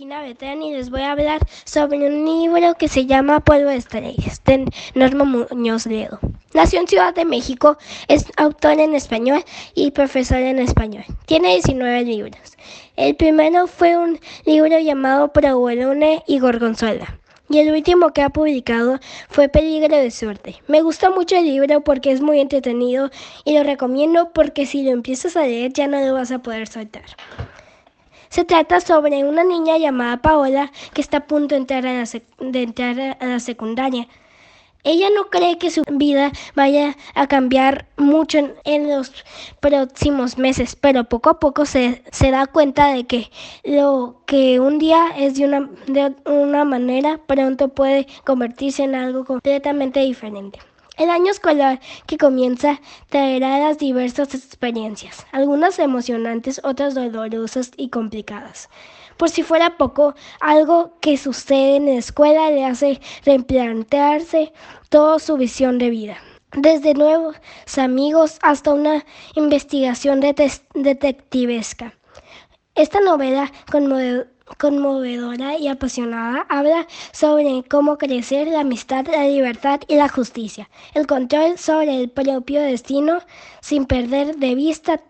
Regina Betán y les voy a hablar sobre un libro que se llama Polvo de Estrellas de Norma Muñoz Ledo. Nació en Ciudad de México, es autor en español y profesor en español. Tiene 19 libros. El primero fue un libro llamado Provolone y Gorgonzola. Y el último que ha publicado fue Peligro de Suerte. Me gusta mucho el libro porque es muy entretenido y lo recomiendo porque si lo empiezas a leer ya no lo vas a poder soltar. Se trata sobre una niña llamada Paola que está a punto de entrar a la, entrar a la secundaria. Ella no cree que su vida vaya a cambiar mucho en, en, los próximos meses, pero poco a poco se, se, da cuenta de que lo que un día es de una, de una manera, pronto puede convertirse en algo completamente diferente. El año escolar que comienza traerá las diversas experiencias, algunas emocionantes, otras dolorosas y complicadas. Por si fuera poco, algo que sucede en la escuela le hace replantearse toda su visión de vida. Desde nuevos amigos hasta una investigación detectivesca. Esta novela conmovedora conmovedora y apasionada, habla sobre cómo crecer la amistad, la libertad y la justicia, el control sobre el propio destino sin perder de vista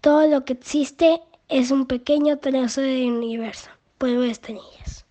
todo lo que existe es un pequeño trozo del universo, pueblo de estrellas.